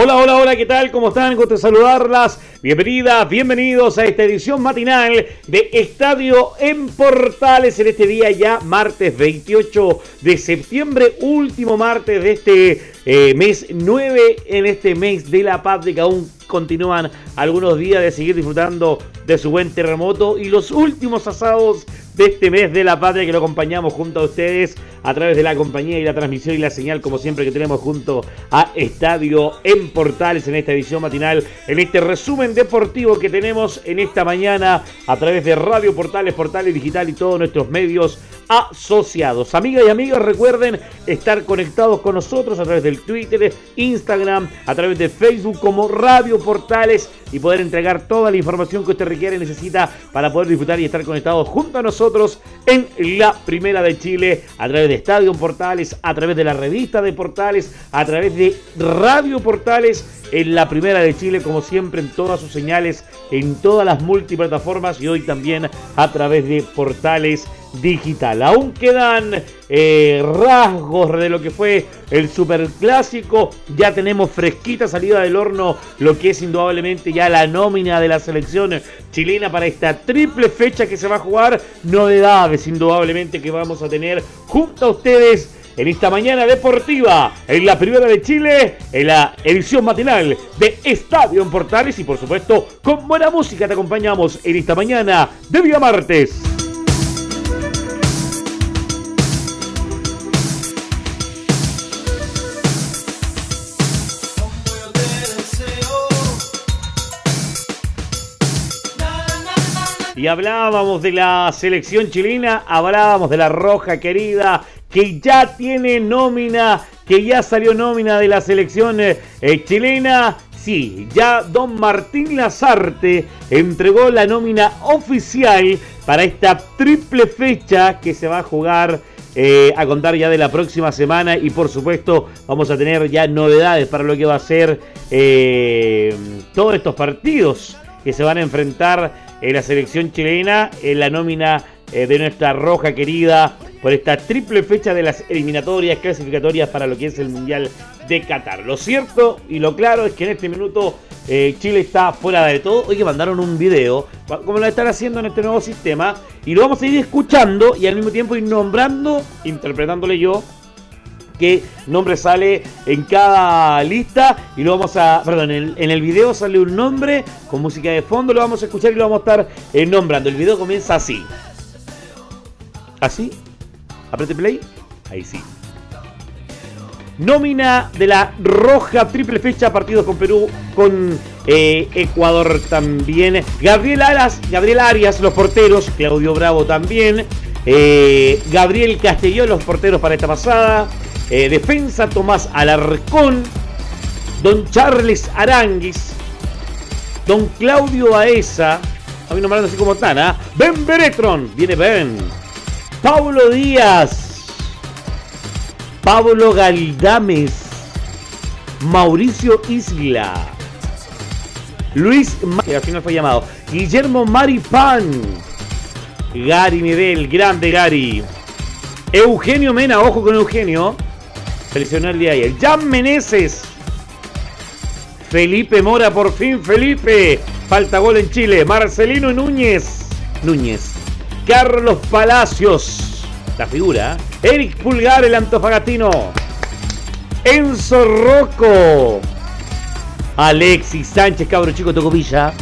Hola, hola, hola, ¿qué tal? ¿Cómo están? Gusto saludarlas. Bienvenidas, bienvenidos a esta edición matinal de Estadio en Portales en este día ya, martes 28 de septiembre, último martes de este eh, mes 9 en este mes de la patria que aún continúan algunos días de seguir disfrutando de su buen terremoto y los últimos asados de este mes de la patria que lo acompañamos junto a ustedes a través de la compañía y la transmisión y la señal como siempre que tenemos junto a Estadio en Portales en esta edición matinal, en este resumen deportivo que tenemos en esta mañana a través de Radio Portales, Portales Digital y todos nuestros medios asociados. Amigas y amigos, recuerden estar conectados con nosotros a través del Twitter, Instagram, a través de Facebook como Radio Portales y poder entregar toda la información que usted requiere y necesita para poder disfrutar y estar conectados junto a nosotros en la Primera de Chile a través de Estadio Portales, a través de la revista de Portales, a través de Radio Portales en la Primera de Chile, como siempre en todas sus señales, en todas las multiplataformas y hoy también a través de Portales digital. Aún quedan eh, rasgos de lo que fue el superclásico. Ya tenemos fresquita salida del horno lo que es indudablemente ya la nómina de la selección chilena para esta triple fecha que se va a jugar. Novedades indudablemente que vamos a tener junto a ustedes en esta mañana deportiva, en la primera de Chile, en la edición matinal de Estadio en Portales y por supuesto con buena música te acompañamos en esta mañana de día martes. Y hablábamos de la selección chilena, hablábamos de la roja querida, que ya tiene nómina, que ya salió nómina de la selección eh, chilena. Sí, ya don Martín Lazarte entregó la nómina oficial para esta triple fecha que se va a jugar eh, a contar ya de la próxima semana y por supuesto vamos a tener ya novedades para lo que va a ser eh, todos estos partidos que se van a enfrentar en la selección chilena, en la nómina eh, de nuestra roja querida por esta triple fecha de las eliminatorias clasificatorias para lo que es el Mundial de Qatar. Lo cierto y lo claro es que en este minuto eh, Chile está fuera de todo. Hoy que mandaron un video, como lo están haciendo en este nuevo sistema, y lo vamos a ir escuchando y al mismo tiempo ir nombrando, interpretándole yo qué nombre sale en cada lista y lo vamos a, perdón, en el, video sale un nombre con música de fondo, lo vamos a escuchar y lo vamos a estar eh, nombrando. El video comienza así. Así. Aprete play. Ahí sí. Nómina de la roja triple fecha, partidos con Perú, con eh, Ecuador también. Gabriel Arias, Gabriel Arias, los porteros, Claudio Bravo también. Eh, Gabriel Castellón, los porteros para esta pasada. Eh, defensa Tomás Alarcón, don Charles Aranguis, don Claudio Aesa, a mí nombrando así como están, ¿ah? Ben Beretron, viene Ben, Pablo Díaz, Pablo Galdames, Mauricio Isla, Luis, que al final fue llamado, Guillermo Maripán, Gary Medel, grande Gary, Eugenio Mena, ojo con Eugenio, Seleccionó el día ayer. Jan Meneses. Felipe Mora, por fin Felipe. Falta gol en Chile. Marcelino Núñez. Núñez. Carlos Palacios. La figura. ¿eh? Eric Pulgar, el antofagatino. Enzo Rocco. Alexis Sánchez, cabro chico Tocopilla.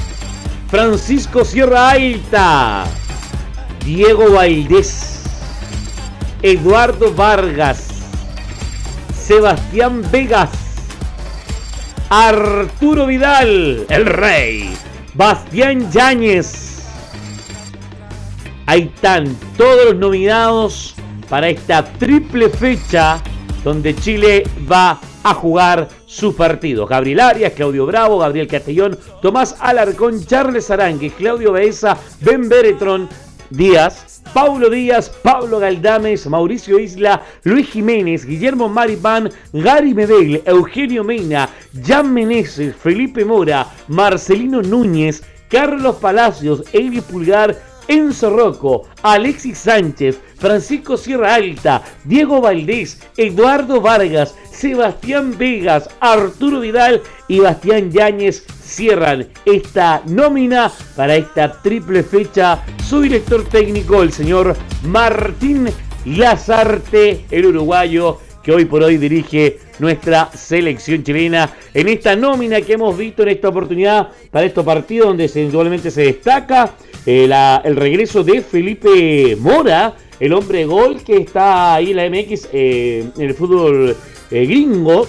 Francisco Sierra Alta. Diego Valdés. Eduardo Vargas. Sebastián Vegas, Arturo Vidal, el rey, Bastián Yáñez. Ahí están todos los nominados para esta triple fecha donde Chile va a jugar sus partidos. Gabriel Arias, Claudio Bravo, Gabriel Castellón, Tomás Alarcón, Charles Arangue, Claudio Beesa, Ben Beretron, Díaz Paulo Díaz, Pablo Galdames, Mauricio Isla, Luis Jiménez, Guillermo Maripán, Gary Medel, Eugenio Mena, Jan Meneses, Felipe Mora, Marcelino Núñez, Carlos Palacios, Eli Pulgar, Enzo Rocco, Alexis Sánchez, Francisco Sierra Alta, Diego Valdés, Eduardo Vargas, Sebastián Vegas, Arturo Vidal y Bastián Yáñez cierran esta nómina para esta triple fecha. Su director técnico, el señor Martín Lazarte, el uruguayo que hoy por hoy dirige nuestra selección chilena en esta nómina que hemos visto en esta oportunidad para estos partidos donde indudablemente se destaca eh, el regreso de Felipe Mora, el hombre gol que está ahí en la MX eh, en el fútbol eh, gringo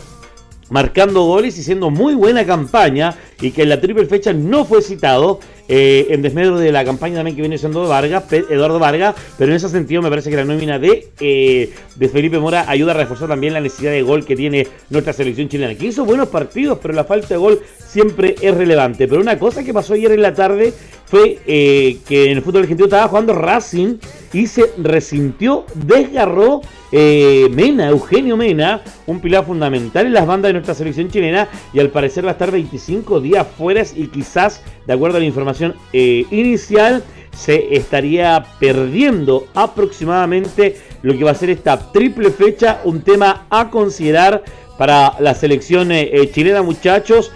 marcando goles y siendo muy buena campaña y que en la triple fecha no fue citado eh, en desmedro de la campaña también que viene siendo Vargas, Eduardo Vargas, pero en ese sentido me parece que la nómina de, eh, de Felipe Mora ayuda a reforzar también la necesidad de gol que tiene nuestra selección chilena, que hizo buenos partidos, pero la falta de gol siempre es relevante. Pero una cosa que pasó ayer en la tarde fue eh, que en el fútbol argentino estaba jugando Racing y se resintió, desgarró Mena, Eugenio Mena, un pilar fundamental en las bandas de nuestra selección chilena y al parecer va a estar 25 días fuera y quizás, de acuerdo a la información eh, inicial, se estaría perdiendo aproximadamente lo que va a ser esta triple fecha, un tema a considerar para la selección eh, eh, chilena, muchachos.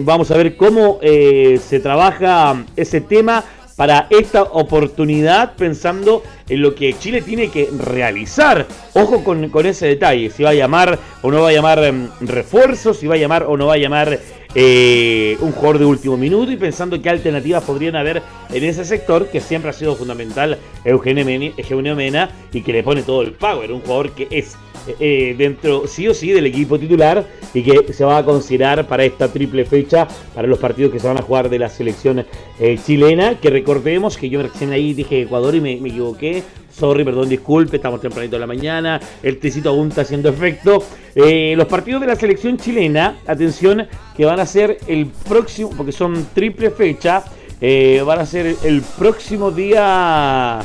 vamos a ver cómo se trabaja ese tema para esta oportunidad, pensando en lo que Chile tiene que realizar. Ojo con, con ese detalle, si va a llamar o no va a llamar em, refuerzos, si va a llamar o no va a llamar eh, un jugador de último minuto y pensando qué alternativas podrían haber en ese sector que siempre ha sido fundamental Eugenio Mena, y que le pone todo el power, un jugador que es eh, dentro sí o sí del equipo titular y que se va a considerar para esta triple fecha para los partidos que se van a jugar de la selección eh, chilena que recordemos que yo recién ahí dije Ecuador y me equivoqué Sorry, perdón, disculpe, estamos tempranito de la mañana, el tecito aún está haciendo efecto. Eh, los partidos de la selección chilena, atención, que van a ser el próximo, porque son triple fecha, eh, van a ser el próximo día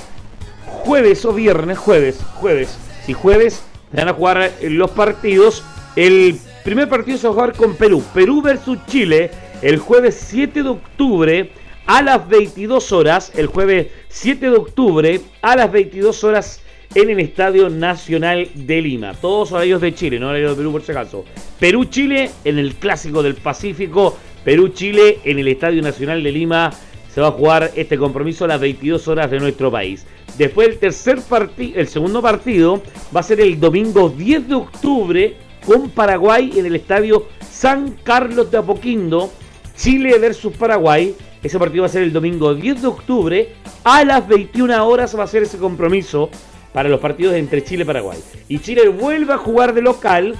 jueves o viernes, jueves, jueves. Si jueves van a jugar los partidos, el primer partido se va a jugar con Perú, Perú versus Chile, el jueves 7 de octubre a las 22 horas, el jueves 7 de octubre, a las 22 horas en el Estadio Nacional de Lima. Todos horarios de Chile, no horarios de Perú por si acaso. Perú-Chile en el Clásico del Pacífico. Perú-Chile en el Estadio Nacional de Lima. Se va a jugar este compromiso a las 22 horas de nuestro país. Después el tercer partido, el segundo partido va a ser el domingo 10 de octubre con Paraguay en el Estadio San Carlos de Apoquindo. Chile versus Paraguay ese partido va a ser el domingo 10 de octubre. A las 21 horas va a ser ese compromiso para los partidos entre Chile y Paraguay. Y Chile vuelve a jugar de local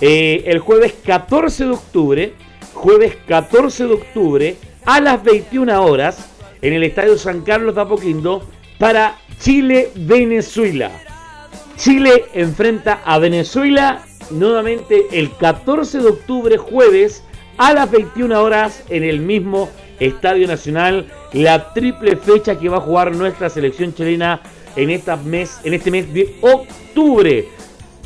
eh, el jueves 14 de octubre. Jueves 14 de octubre a las 21 horas en el Estadio San Carlos de Apoquindo para Chile-Venezuela. Chile enfrenta a Venezuela nuevamente el 14 de octubre jueves a las 21 horas en el mismo Estadio Nacional, la triple fecha que va a jugar nuestra selección chilena en, esta mes, en este mes de octubre.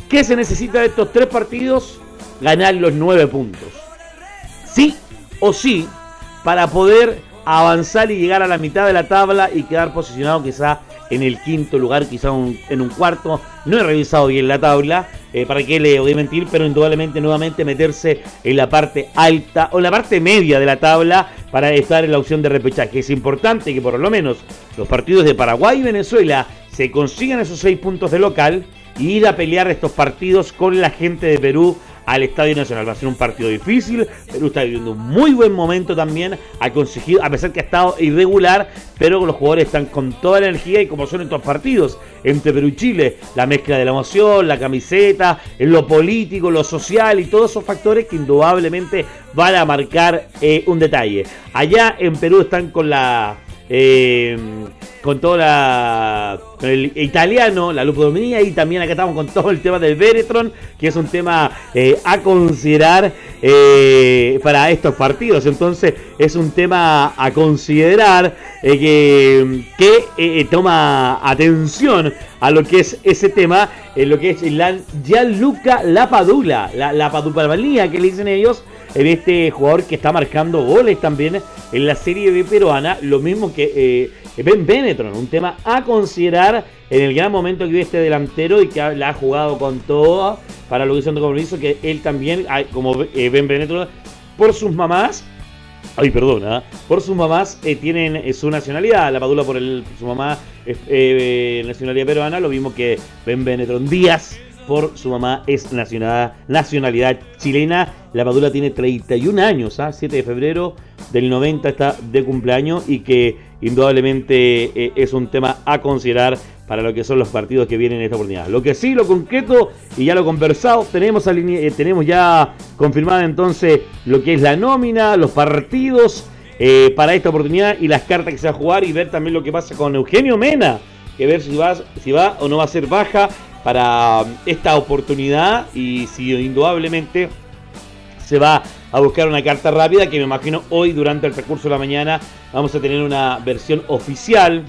¿Qué se necesita de estos tres partidos? Ganar los nueve puntos. Sí o sí, para poder avanzar y llegar a la mitad de la tabla y quedar posicionado quizá en el quinto lugar, quizá en un cuarto. No he revisado bien la tabla, eh, para qué le voy a mentir, pero indudablemente nuevamente meterse en la parte alta o en la parte media de la tabla para estar en la opción de repechaje. Es importante que por lo menos los partidos de Paraguay y Venezuela se consigan esos seis puntos de local y ir a pelear estos partidos con la gente de Perú al Estadio Nacional. Va a ser un partido difícil. Perú está viviendo un muy buen momento también. Ha conseguido, a pesar que ha estado irregular, pero los jugadores están con toda la energía y como son estos partidos entre Perú y Chile, la mezcla de la emoción, la camiseta, lo político, lo social y todos esos factores que indudablemente van a marcar eh, un detalle. Allá en Perú están con la. Eh, con toda la con el italiano, la lupodomía, y también acá estamos con todo el tema del Veretron, que es un tema eh, a considerar eh, para estos partidos. Entonces, es un tema a considerar que, que toma atención a lo que es ese tema, en lo que es la Gianluca Lapadula, la, la Paduparvalía que le dicen ellos, en este jugador que está marcando goles también en la Serie B peruana, lo mismo que eh, Ben Benetron, un tema a considerar en el gran momento que vive este delantero y que la ha jugado con todo para lo que hizo compromiso, que él también, como eh, Ben Benetron, por sus mamás, Ay, perdona. Por sus mamás eh, tienen su nacionalidad. La Padula por el, su mamá nacionalidad peruana. Lo mismo que Ben Benetron Díaz por su mamá es nacionalidad, chilena. La Padula tiene 31 años, 7 ¿ah? de febrero del 90 está de cumpleaños y que indudablemente es un tema a considerar para lo que son los partidos que vienen en esta oportunidad. Lo que sí, lo concreto, y ya lo conversado, tenemos, eh, tenemos ya confirmada entonces lo que es la nómina, los partidos eh, para esta oportunidad y las cartas que se va a jugar y ver también lo que pasa con Eugenio Mena, que ver si va, si va o no va a ser baja para esta oportunidad y si indudablemente se va a buscar una carta rápida que me imagino hoy durante el recurso de la mañana vamos a tener una versión oficial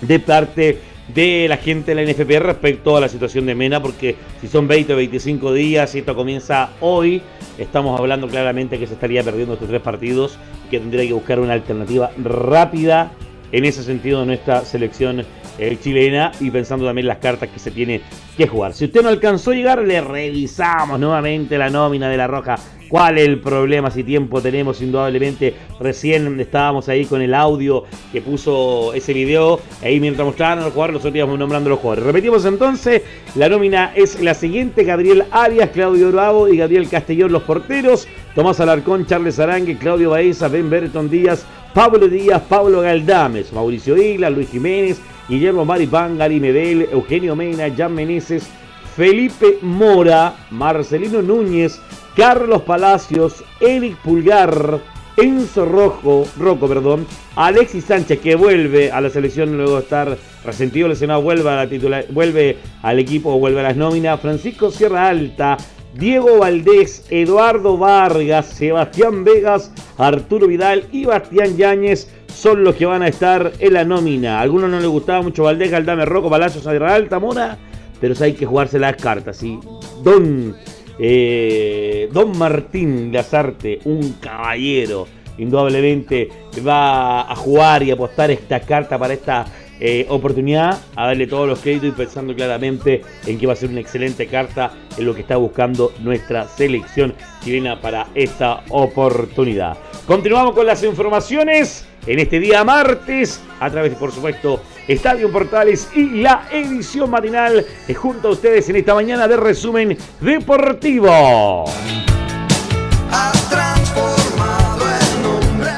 de parte de la gente de la NFP respecto a la situación de Mena, porque si son 20 o 25 días y esto comienza hoy, estamos hablando claramente que se estaría perdiendo estos tres partidos y que tendría que buscar una alternativa rápida en ese sentido de nuestra selección eh, chilena y pensando también las cartas que se tiene que jugar. Si usted no alcanzó a llegar, le revisamos nuevamente la nómina de la Roja ¿Cuál es el problema? Si tiempo tenemos, indudablemente. Recién estábamos ahí con el audio que puso ese video. Ahí mientras mostraban a los jugadores, nosotros íbamos nombrando los jugadores. Repetimos entonces, la nómina es la siguiente. Gabriel Arias, Claudio Bravo y Gabriel Castellón, los porteros. Tomás Alarcón, Charles Arangue, Claudio Baeza, Ben Berton Díaz, Pablo Díaz, Pablo Galdames, Mauricio Isla, Luis Jiménez, Guillermo Maripán, Gary Medel, Eugenio Mena, Jan Meneses, Felipe Mora, Marcelino Núñez, Carlos Palacios, Eric Pulgar, Enzo Rojo, Roco, perdón, Alexis Sánchez que vuelve a la selección luego de estar resentido lesionado, vuelve, a la titular, vuelve al equipo, vuelve a las nóminas, Francisco Sierra Alta, Diego Valdés, Eduardo Vargas, Sebastián Vegas, Arturo Vidal y Bastián Yáñez son los que van a estar en la nómina. A algunos no les gustaba mucho Valdés, Galdame, Roco, Palacios, Sierra Alta, Mora, pero hay que jugarse las cartas, ¿sí? Don eh, don Martín Lazarte, un caballero, indudablemente va a jugar y apostar esta carta para esta eh, oportunidad, a darle todos los créditos y pensando claramente en que va a ser una excelente carta en lo que está buscando nuestra selección chilena para esta oportunidad. Continuamos con las informaciones en este día martes, a través, por supuesto, Estadio Portales y la edición matinal junto a ustedes en esta mañana de resumen deportivo.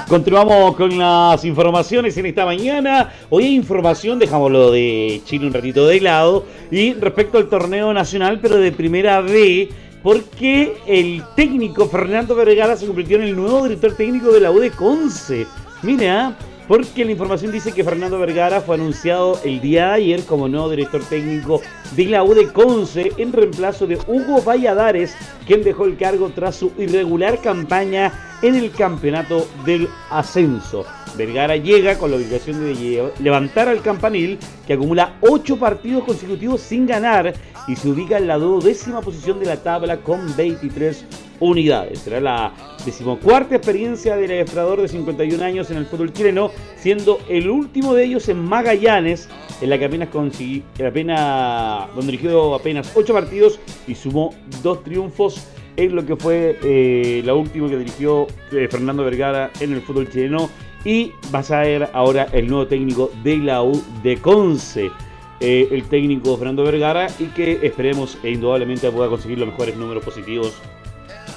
Continuamos con las informaciones en esta mañana. Hoy hay información, dejamos lo de Chile un ratito de lado. Y respecto al torneo nacional, pero de primera B, porque el técnico Fernando Vergara se convirtió en el nuevo director técnico de la UD Conce. Mira, porque la información dice que Fernando Vergara fue anunciado el día de ayer como nuevo director técnico de la U Conce en reemplazo de Hugo Valladares, quien dejó el cargo tras su irregular campaña en el campeonato del ascenso. Vergara llega con la obligación de levantar al campanil, que acumula 8 partidos consecutivos sin ganar y se ubica en la duodécima posición de la tabla con 23 unidades. Será la decimocuarta experiencia del ilustrador de 51 años en el fútbol chileno, siendo el último de ellos en Magallanes, en la que apenas consiguió, apenas, donde dirigió apenas 8 partidos y sumó 2 triunfos en lo que fue eh, la última que dirigió eh, Fernando Vergara en el fútbol chileno y va a ser ahora el nuevo técnico de la U de Conce. Eh, el técnico Fernando Vergara y que esperemos e indudablemente pueda conseguir los mejores números positivos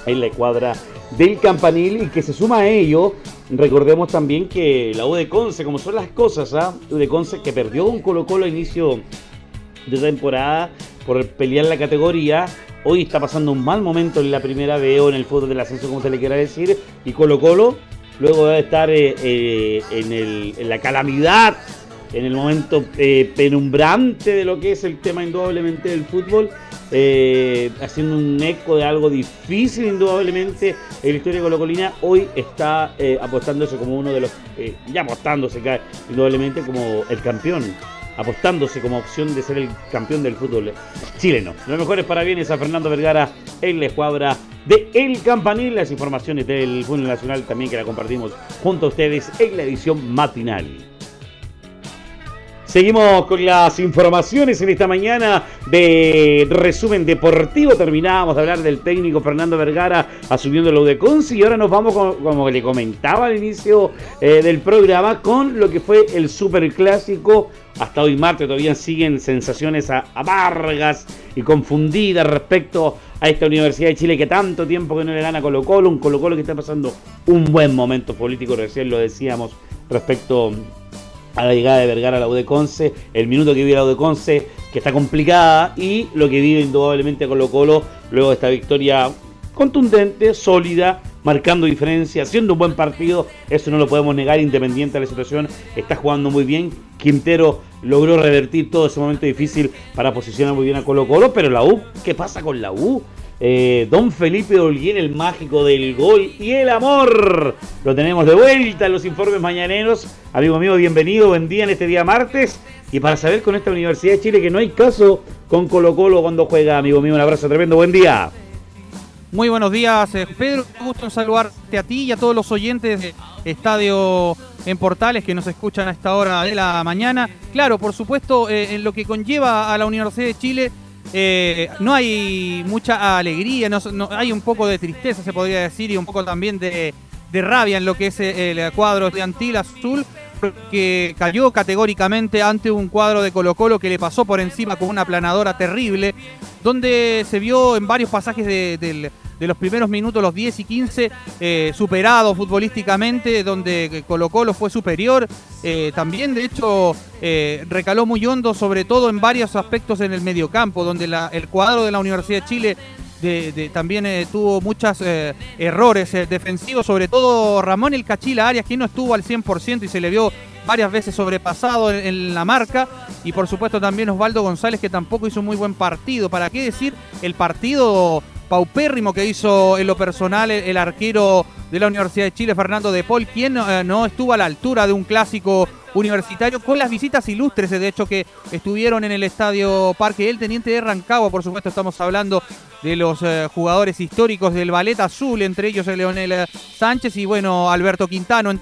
en la cuadra del campanil y que se suma a ello, recordemos también que la U de Conce, como son las cosas, ¿ah? U de Conce que perdió un Colo Colo a inicio de temporada por pelear la categoría, hoy está pasando un mal momento en la primera B o en el fútbol del ascenso, como se le quiera decir, y Colo Colo, luego de estar eh, eh, en, la calamidad en el momento eh, penumbrante de lo que es el tema indudablemente del fútbol, eh, haciendo un eco de algo difícil indudablemente en la historia de Colocolina, hoy está eh, apostándose como uno de los, ya apostándose indudablemente como el campeón apostándose como opción de ser el campeón del fútbol chileno. Lo mejor es para bienes a Fernando Vergara en la escuadra de El Campanil. Las informaciones del fútbol nacional también que la compartimos junto a ustedes en la edición matinal. Seguimos con las informaciones en esta mañana de resumen deportivo. Terminábamos de hablar del técnico Fernando Vergara asumiendo lo de Conci y ahora nos vamos, como le comentaba al inicio eh, del programa, con lo que fue el superclásico. Hasta hoy martes todavía siguen sensaciones amargas y confundidas respecto a esta Universidad de Chile que tanto tiempo que no le gana a Colo Colo, un Colo Colo que está pasando un buen momento político, recién lo decíamos respecto a la llegada de Vergara a la U Conce, el minuto que vive la U Conce, que está complicada, y lo que vive indudablemente Colo Colo luego de esta victoria contundente, sólida, marcando diferencia, haciendo un buen partido, eso no lo podemos negar, independiente de la situación, está jugando muy bien, Quintero logró revertir todo ese momento difícil para posicionar muy bien a Colo Colo, pero la U, ¿qué pasa con la U? Eh, don Felipe Olguín, el mágico del gol y el amor. Lo tenemos de vuelta en los informes mañaneros. Amigo mío, bienvenido, buen día en este día martes. Y para saber con esta Universidad de Chile que no hay caso con Colo Colo cuando juega, amigo mío, un abrazo tremendo, buen día. Muy buenos días, eh, Pedro. Un gusto saludarte a ti y a todos los oyentes de Estadio en Portales que nos escuchan a esta hora de la mañana. Claro, por supuesto, eh, en lo que conlleva a la Universidad de Chile eh, no hay mucha alegría, no, hay un poco de tristeza, se podría decir, y un poco también de, rabia en lo que es el cuadro de Antil Azul, que cayó categóricamente ante un cuadro de Colo Colo que le pasó por encima con una planadora terrible, donde se vio en varios pasajes de, los primeros minutos, los 10 y 15, eh, superado futbolísticamente, donde Colo Colo fue superior. Eh, también, de hecho, eh, recaló muy hondo, sobre todo en varios aspectos en el mediocampo, donde el cuadro de la Universidad de Chile también tuvo muchos errores defensivos, sobre todo Ramón El Cachila Arias, que no estuvo al 100% y se le vio varias veces sobrepasado en, la marca. Y por supuesto también Osvaldo González, que tampoco hizo un muy buen partido. ¿Para qué decir el partido paupérrimo que hizo en lo personal el, arquero de la Universidad de Chile, Fernando de Paul, quien eh, no estuvo a la altura de un clásico universitario con las visitas ilustres, de hecho, que estuvieron en el estadio Parque del Teniente de Rancagua. Por supuesto, estamos hablando de los eh, jugadores históricos del Ballet Azul, entre ellos el Leonel Sánchez y, bueno, Alberto Quintano.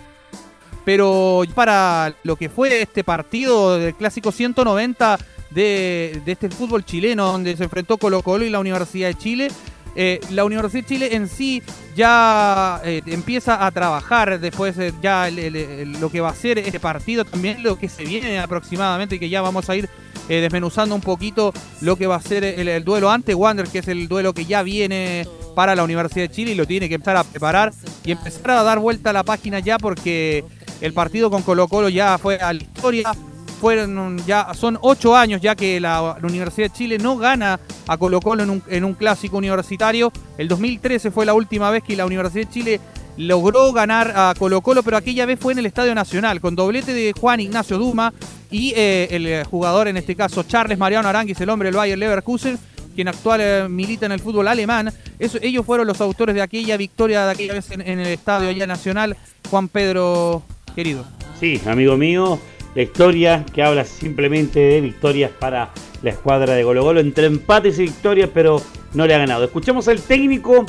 Pero para lo que fue este partido del clásico 190 de, este fútbol chileno, donde se enfrentó Colo Colo y la Universidad de Chile, eh, la Universidad de Chile en sí ya eh, empieza a trabajar después ya lo que va a ser este partido, también lo que se viene aproximadamente, que ya vamos a ir eh, desmenuzando un poquito lo que va a ser el, duelo ante Wander, que es el duelo que ya viene para la Universidad de Chile y lo tiene que empezar a preparar y empezar a dar vuelta a la página ya porque el partido con Colo Colo ya fue a la historia. Fueron ya, son ocho años ya que la, Universidad de Chile no gana a Colo Colo en un, clásico universitario. El 2013 fue la última vez que la Universidad de Chile logró ganar a Colo Colo, pero aquella vez fue en el Estadio Nacional, con doblete de Juan Ignacio Duma y eh, el jugador, en este caso Charles Mariano Aranguis, el hombre del Bayer Leverkusen, quien actual eh, milita en el fútbol alemán. ellos fueron los autores de aquella victoria de aquella vez en, en el Estadio Nacional. Juan Pedro querido. Sí, amigo mío, la historia que habla simplemente de victorias para la escuadra de Golo Golo, entre empates y victorias, pero no le ha ganado. Escuchamos al técnico,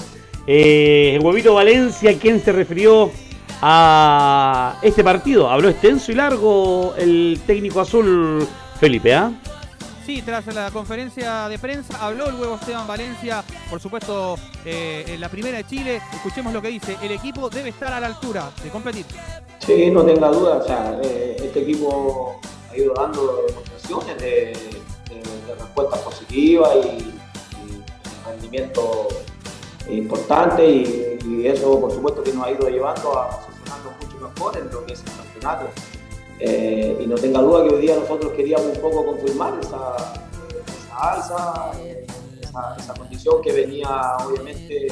eh, el huevito Valencia, quien se refirió a este partido. Habló extenso y largo el técnico azul Felipe, ¿ah? Sí, tras la conferencia de prensa habló el huevo Esteban Valencia, por supuesto, eh, en la primera de Chile. Escuchemos lo que dice. El equipo debe estar a la altura de competir. Sí, no tenga duda. Eh, este equipo ha ido dando demostraciones de, respuesta positiva y, rendimiento importante y, eso, por supuesto, que nos ha ido llevando a posicionarnos mucho mejor en lo que es el campeonato. Eh, y no tenga duda que hoy día nosotros queríamos un poco confirmar esa, alza, esa, condición que venía obviamente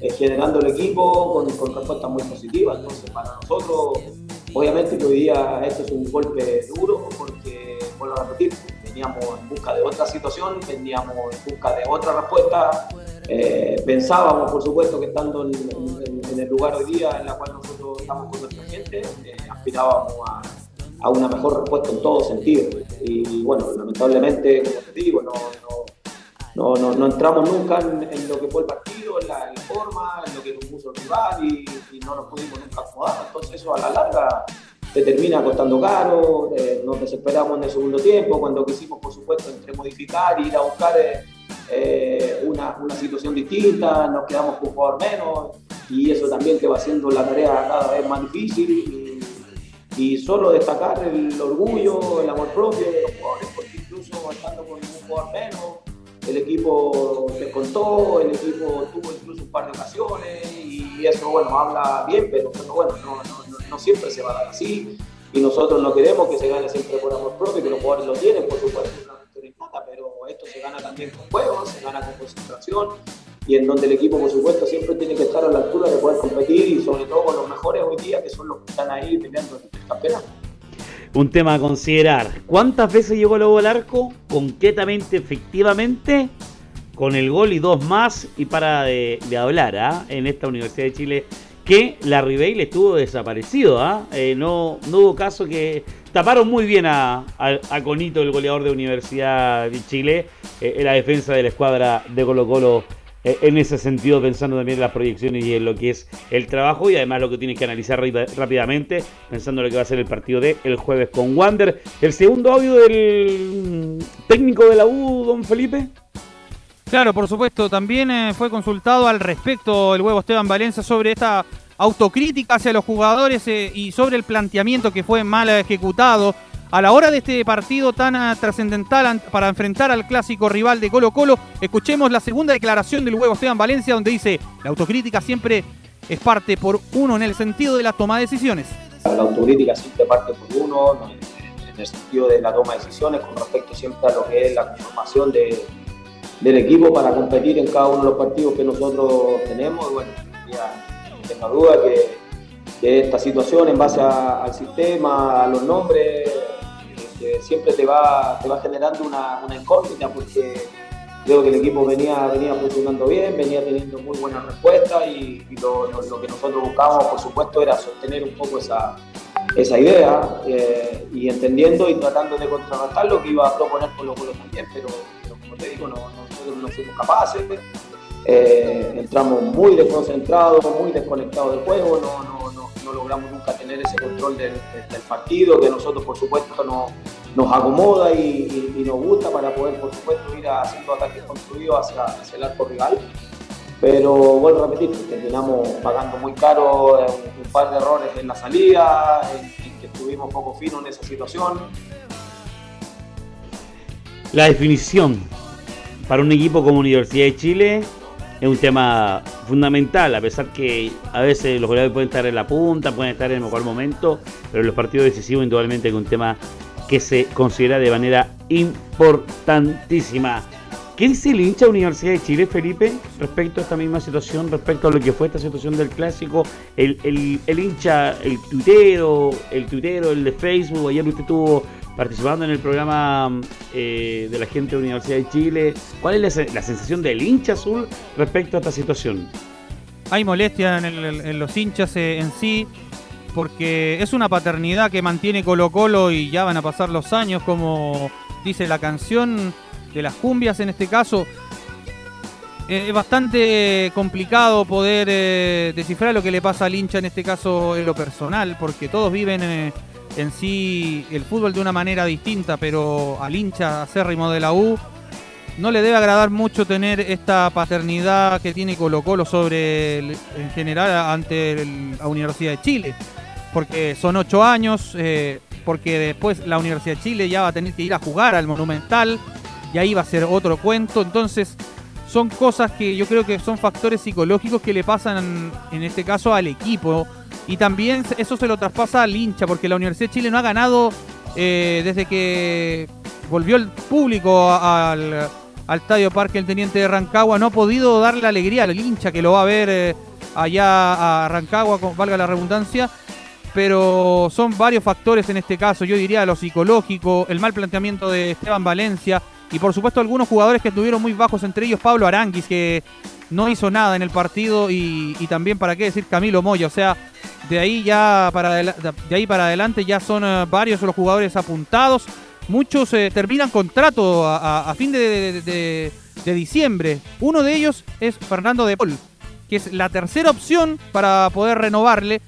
eh, generando el equipo con, con respuestas muy positivas. Entonces para nosotros obviamente que hoy día esto es un golpe duro porque, vuelvo a repetir, veníamos en busca de otra situación, veníamos en busca de otra respuesta. Eh, pensábamos, por supuesto, que estando en, el lugar hoy día en la cual nosotros estamos con nuestra gente, aspirábamos a, a, una mejor respuesta en todo sentido. Y bueno, lamentablemente, como te digo, no, no, no, entramos nunca en, lo que fue el partido, en la, forma, en lo que nos puso el rival y, no nos pudimos nunca acomodar. Entonces eso a la larga te termina costando caro, eh, nos desesperamos en el segundo tiempo, cuando quisimos, por supuesto, entre modificar y ir a buscar eh, eh, una, una, situación distinta, nos quedamos con un jugador menos y eso también te va haciendo la tarea cada vez más difícil. Y, solo destacar el orgullo, el amor propio de los jugadores, porque incluso estando con un jugador menos, el equipo se contó, el equipo tuvo incluso un par de ocasiones y eso, bueno, habla bien, pero, bueno, no, siempre se va a dar así. Y nosotros no queremos que se gane siempre por amor propio, que los jugadores lo tienen, por supuesto, una victoria pero esto se gana también con juegos, se gana con concentración y en donde el equipo, por supuesto, siempre tiene que estar a la altura de poder competir y sobre todo con los mejores hoy día, que son los que están ahí peleando el campeonato un tema a considerar. ¿Cuántas veces llegó Lobo al arco? Concretamente, efectivamente, con el gol y dos más y para de, hablar ¿ah? en esta Universidad de Chile que la Ribey le estuvo desaparecido. ¿ah? Eh, no, hubo caso que taparon muy bien a, Conito, el goleador de Universidad de Chile, eh, en la defensa de la escuadra de Colo Colo en ese sentido, pensando también en las proyecciones y en lo que es el trabajo y además lo que tienes que analizar rápidamente, pensando en lo que va a ser el partido de el jueves con Wander. El segundo audio del técnico de la U, don Felipe. Claro, por supuesto, también eh, fue consultado al respecto el huevo Esteban Valencia sobre esta autocrítica hacia los jugadores eh, y sobre el planteamiento que fue mal ejecutado a la hora de este partido tan ah, trascendental para enfrentar al clásico rival de Colo Colo, escuchemos la segunda declaración del huevo Esteban Valencia, donde dice, la autocrítica siempre es parte por uno en el sentido de la toma de decisiones. La autocrítica siempre parte por uno, en el sentido de la toma de decisiones, con respecto siempre a lo que es la conformación del equipo para competir en cada uno de los partidos que nosotros tenemos. Bueno, ya no tengo duda que, esta situación en base al sistema, a los nombres, siempre te va, te va generando una, una incógnita porque creo que el equipo venía, venía funcionando bien, venía teniendo muy buenas respuestas y, lo, que nosotros buscábamos, por supuesto, era sostener un poco esa, esa idea eh, y entendiendo y tratando de contrarrestar lo que iba a proponer los juegos también, pero, como te digo, nosotros no fuimos capaces. Eh, entramos muy desconcentrados, muy desconectados del juego, no, no, no, no logramos nunca tener ese control del, partido, que nosotros por supuesto no, nos acomoda y, nos gusta para poder por supuesto ir haciendo ataques construidos hacia, el arco rival. Pero vuelvo a repetir, terminamos pagando muy caro un, par de errores en la salida, en, que estuvimos poco finos en esa situación. La definición para un equipo como Universidad de Chile es un tema fundamental, a pesar que a veces los goleadores pueden estar en la punta, pueden estar en el mejor momento, pero los partidos decisivos indudablemente es un tema que se considera de manera importantísima. ¿Qué dice el hincha Universidad de Chile, Felipe, respecto a esta misma situación, respecto a lo que fue esta situación del clásico? El, el, hincha, el tuitero, el tuitero, el de Facebook, ayer usted estuvo participando en el programa eh, de la gente de Universidad de Chile. ¿Cuál es la, sensación del hincha azul respecto a esta situación? Hay molestia en, los hinchas eh, en sí, porque es una paternidad que mantiene Colo Colo y ya van a pasar los años, como dice la canción de las cumbias en este caso. Eh, es bastante complicado poder descifrar lo que le pasa al hincha en este caso en lo personal, porque todos viven en sí el fútbol de una manera distinta, pero al hincha acérrimo de la U no le debe agradar mucho tener esta paternidad que tiene Colo Colo sobre en general ante la Universidad de Chile, porque son ocho años, eh, porque después la Universidad de Chile ya va a tener que ir a jugar al Monumental y ahí va a ser otro cuento, entonces son cosas que yo creo que son factores psicológicos que le pasan en este caso al equipo y también eso se lo traspasa al hincha, porque la Universidad de Chile no ha ganado eh, desde que volvió el público al, Estadio Parque el Teniente de Rancagua, no ha podido darle alegría al hincha que lo va a ver eh, allá a Rancagua, valga la redundancia. pero son varios factores en este caso. Yo diría lo psicológico, el mal planteamiento de Esteban Valencia y por supuesto algunos jugadores que estuvieron muy bajos, entre ellos Pablo Aranguis, que no hizo nada en el partido y, también, ¿para qué decir Camilo Moya? O sea, de ahí ya para, de ahí para adelante ya son eh, varios los jugadores apuntados. Muchos eh, terminan contrato a, fin de, de, diciembre. Uno de ellos es Fernando de Paul, que es la tercera opción para poder renovarle.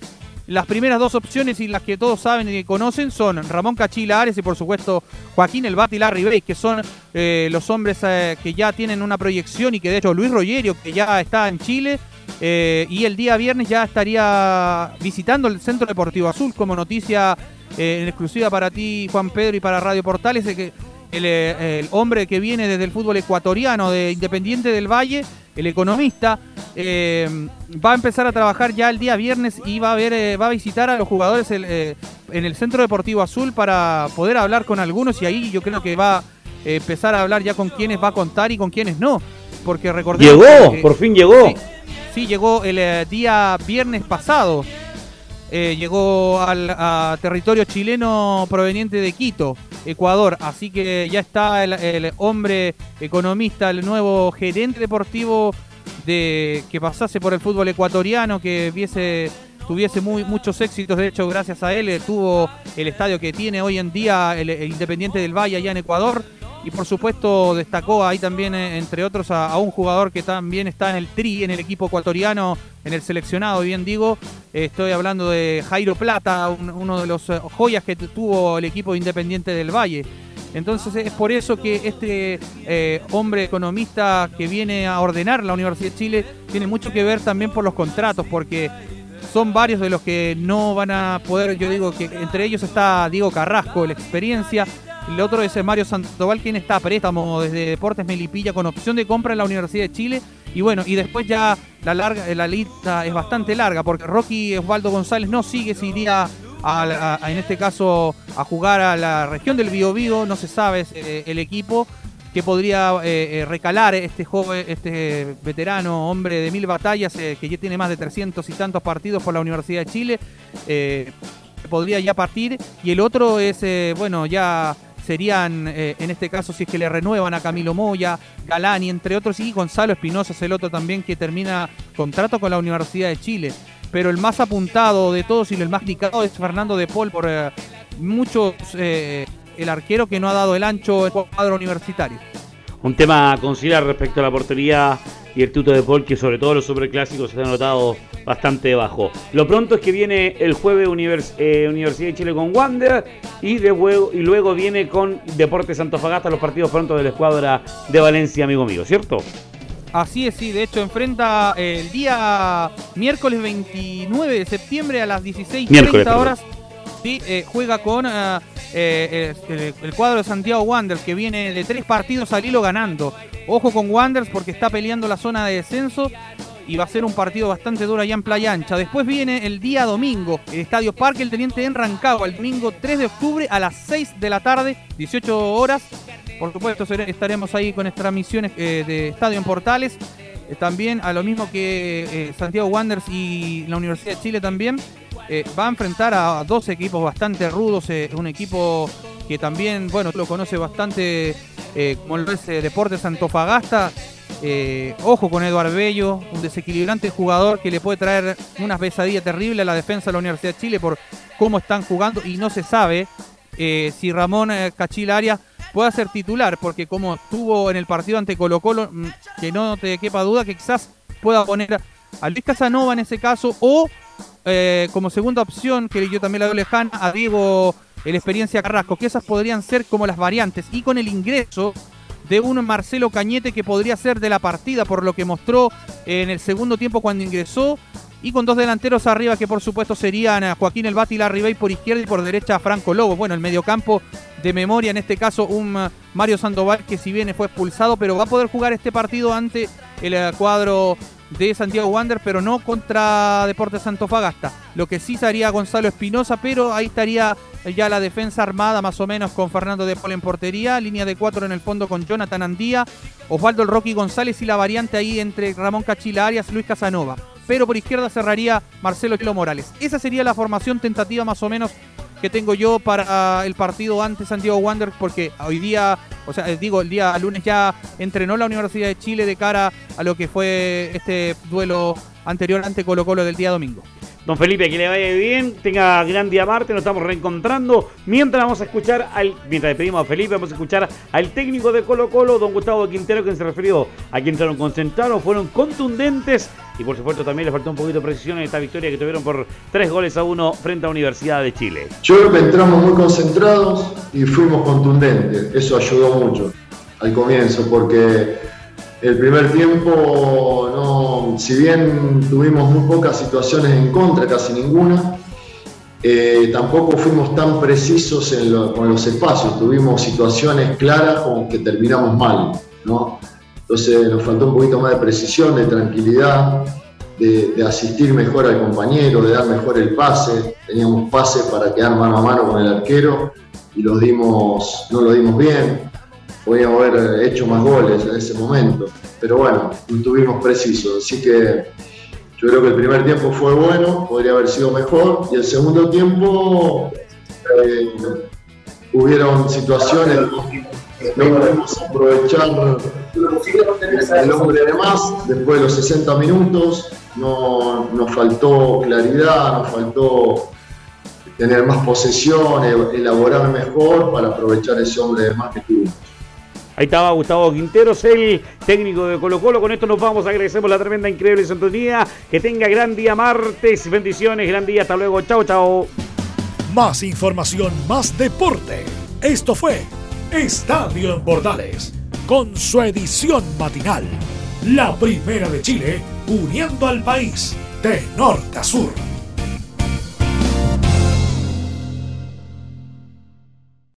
Las primeras dos opciones y las que todos saben y conocen son Ramón Cachila Ares y por supuesto Joaquín El Bati y Larry que son eh, los hombres eh, que ya tienen una proyección y que de hecho Luis Rogerio, que ya está en Chile, eh, y el día viernes ya estaría visitando el Centro Deportivo Azul como noticia en exclusiva para ti, Juan Pedro, y para Radio Portales, que el hombre que viene desde el fútbol ecuatoriano de Independiente del Valle el economista, eh, va a empezar a trabajar ya el día viernes y va a ver, eh, va a visitar a los jugadores eh, en el Centro Deportivo Azul para poder hablar con algunos y ahí yo creo que va a empezar a hablar ya con quienes va a contar y con quienes no. Porque recordemos. Llegó, por fin llegó. Sí, llegó el día viernes pasado. llegó al a territorio chileno proveniente de Quito. Ecuador. Así que ya está el, hombre economista, el nuevo gerente deportivo de que pasase por el fútbol ecuatoriano, que viese, tuviese muy, muchos éxitos. De hecho, gracias a él tuvo el estadio que tiene hoy en día el, Independiente del Valle allá en Ecuador. Y por supuesto destacó ahí también, eh, entre otros, a, un jugador que también está en el tri, en el equipo ecuatoriano, en el seleccionado, bien digo. estoy hablando de Jairo Plata, uno de los eh, joyas que tuvo el equipo Independiente del Valle. Entonces es por eso que este eh, hombre economista que viene a ordenar la Universidad de Chile tiene mucho que ver también por los contratos, porque son varios de los que no van a poder, yo digo que entre ellos está Diego Carrasco, la experiencia, el otro es Mario Sandoval, quien está a préstamo desde Deportes Melipilla con opción de compra en la Universidad de Chile. Y bueno, y después ya la, larga, la lista es bastante larga porque Rocky Osvaldo González no sigue, se iría en este caso a jugar a la región del Biobío, no se sabe eh, el equipo que podría eh, eh, recalar este joven, este veterano hombre de mil batallas que ya tiene más de 300 y tantos partidos por la Universidad de Chile. podría ya partir y el otro es, bueno, ya serían, eh, en este caso, si es que le renuevan a Camilo Moya, Galani, entre otros, y Gonzalo Espinosa es el otro también que termina contrato con la Universidad de Chile. Pero el más apuntado de todos y el más indicado es Fernando de Paul por eh, muchos, eh, el arquero que no ha dado el ancho en el cuadro universitario. Un tema a considerar respecto a la portería y el tuto de Paul, que sobre todo los superclásicos se ha notado bastante bajo. Lo pronto es que viene el jueves eh, Universidad de Chile con Wander y, de luego, y luego viene con Deportes Fagasta los partidos pronto de la escuadra de Valencia, amigo mío, ¿cierto? Así es, sí, de hecho enfrenta el día miércoles 29 de septiembre a las 16.30 horas. Sí, eh, juega con eh, el, cuadro de Santiago Wanderers que viene de tres partidos al hilo ganando. Ojo con Wanderers porque está peleando la zona de descenso y va a ser un partido bastante duro allá en Playa Ancha. Después viene el día domingo, el Estadio Parque El Teniente en Rancagua, el domingo 3 de octubre a las 6 de la tarde, 18 horas. Por supuesto, estaremos ahí con nuestras misiones eh, de Estadio en Portales. Eh, también a lo mismo que eh, Santiago Wanderers y la Universidad de Chile también. va a enfrentar a dos equipos bastante rudos, un equipo que también, bueno, lo conoce bastante, como lo es Deportes Antofagasta, eh, ojo con Eduardo Bello, un desequilibrante jugador que le puede traer una pesadilla terrible a la defensa de la Universidad de Chile por cómo están jugando y no se sabe eh, si Ramón eh, Cachilaria puede ser titular, porque como estuvo en el partido ante Colo Colo, mm, que no te quepa duda que quizás pueda poner a Luis Casanova en ese caso o como segunda opción, que yo también la doy lejana, a Diego el experiencia Carrasco, que esas podrían ser como las variantes. Y con el ingreso de un Marcelo Cañete que podría ser de la partida por lo que mostró en el segundo tiempo cuando ingresó y con dos delanteros arriba que por supuesto serían Joaquín El Bati y Larribey por izquierda y por derecha Franco Lobo. Bueno, el mediocampo de memoria, en este caso un uh, Mario Sandoval que si bien fue expulsado, pero va a poder jugar este partido ante el uh, cuadro de Santiago Wander, pero no contra Deportes Santofagasta. Lo que sí sería Gonzalo Espinosa, pero ahí estaría ya la defensa armada más o menos con Fernando de Paul en portería, línea de cuatro en el fondo con Jonathan Andía, Osvaldo el Rocky González y la variante ahí entre Ramón Cachila Arias, Luis Casanova. Pero por izquierda cerraría Marcelo Chilo Morales. Esa sería la formación tentativa más o menos que tengo yo para el partido ante Santiago Wanderers porque hoy día, o sea, digo, el día lunes ya entrenó la Universidad de Chile de cara a lo que fue este duelo anterior ante Colo Colo del día domingo. Don Felipe, que le vaya bien, tenga gran día Marte, nos estamos reencontrando. Mientras vamos a escuchar al, mientras despedimos a Felipe, vamos a escuchar al técnico de Colo Colo, don Gustavo Quintero, que se refirió a que entraron concentrados, fueron contundentes y por supuesto también le faltó un poquito de precisión en esta victoria que tuvieron por tres goles a uno frente a Universidad de Chile. Yo creo que entramos muy concentrados y fuimos contundentes, eso ayudó mucho al comienzo porque el primer tiempo, no, si bien tuvimos muy pocas situaciones en contra, casi ninguna, eh, tampoco fuimos tan precisos con los espacios. Tuvimos situaciones claras con que terminamos mal. ¿no? Entonces nos faltó un poquito más de precisión, de tranquilidad, de, de, asistir mejor al compañero, de dar mejor el pase. Teníamos pases para quedar mano a mano con el arquero y los dimos, no lo dimos bien podíamos haber hecho más goles en ese momento. Pero bueno, no estuvimos precisos. Así que yo creo que el primer tiempo fue bueno, podría haber sido mejor. Y el segundo tiempo eh, hubieron situaciones no pudimos aprovechar el hombre de más después de los 60 minutos. No, nos faltó claridad, nos faltó tener más posesión, elaborar mejor para aprovechar ese hombre de más que tuvimos. Ahí estaba Gustavo Quinteros, el técnico de Colo Colo. Con esto nos vamos. Agradecemos la tremenda, increíble sintonía. Que tenga gran día martes. Bendiciones, gran día. Hasta luego. Chao, chao. Más información, más deporte. Esto fue Estadio en Portales, con su edición matinal. La primera de Chile, uniendo al país de norte a sur.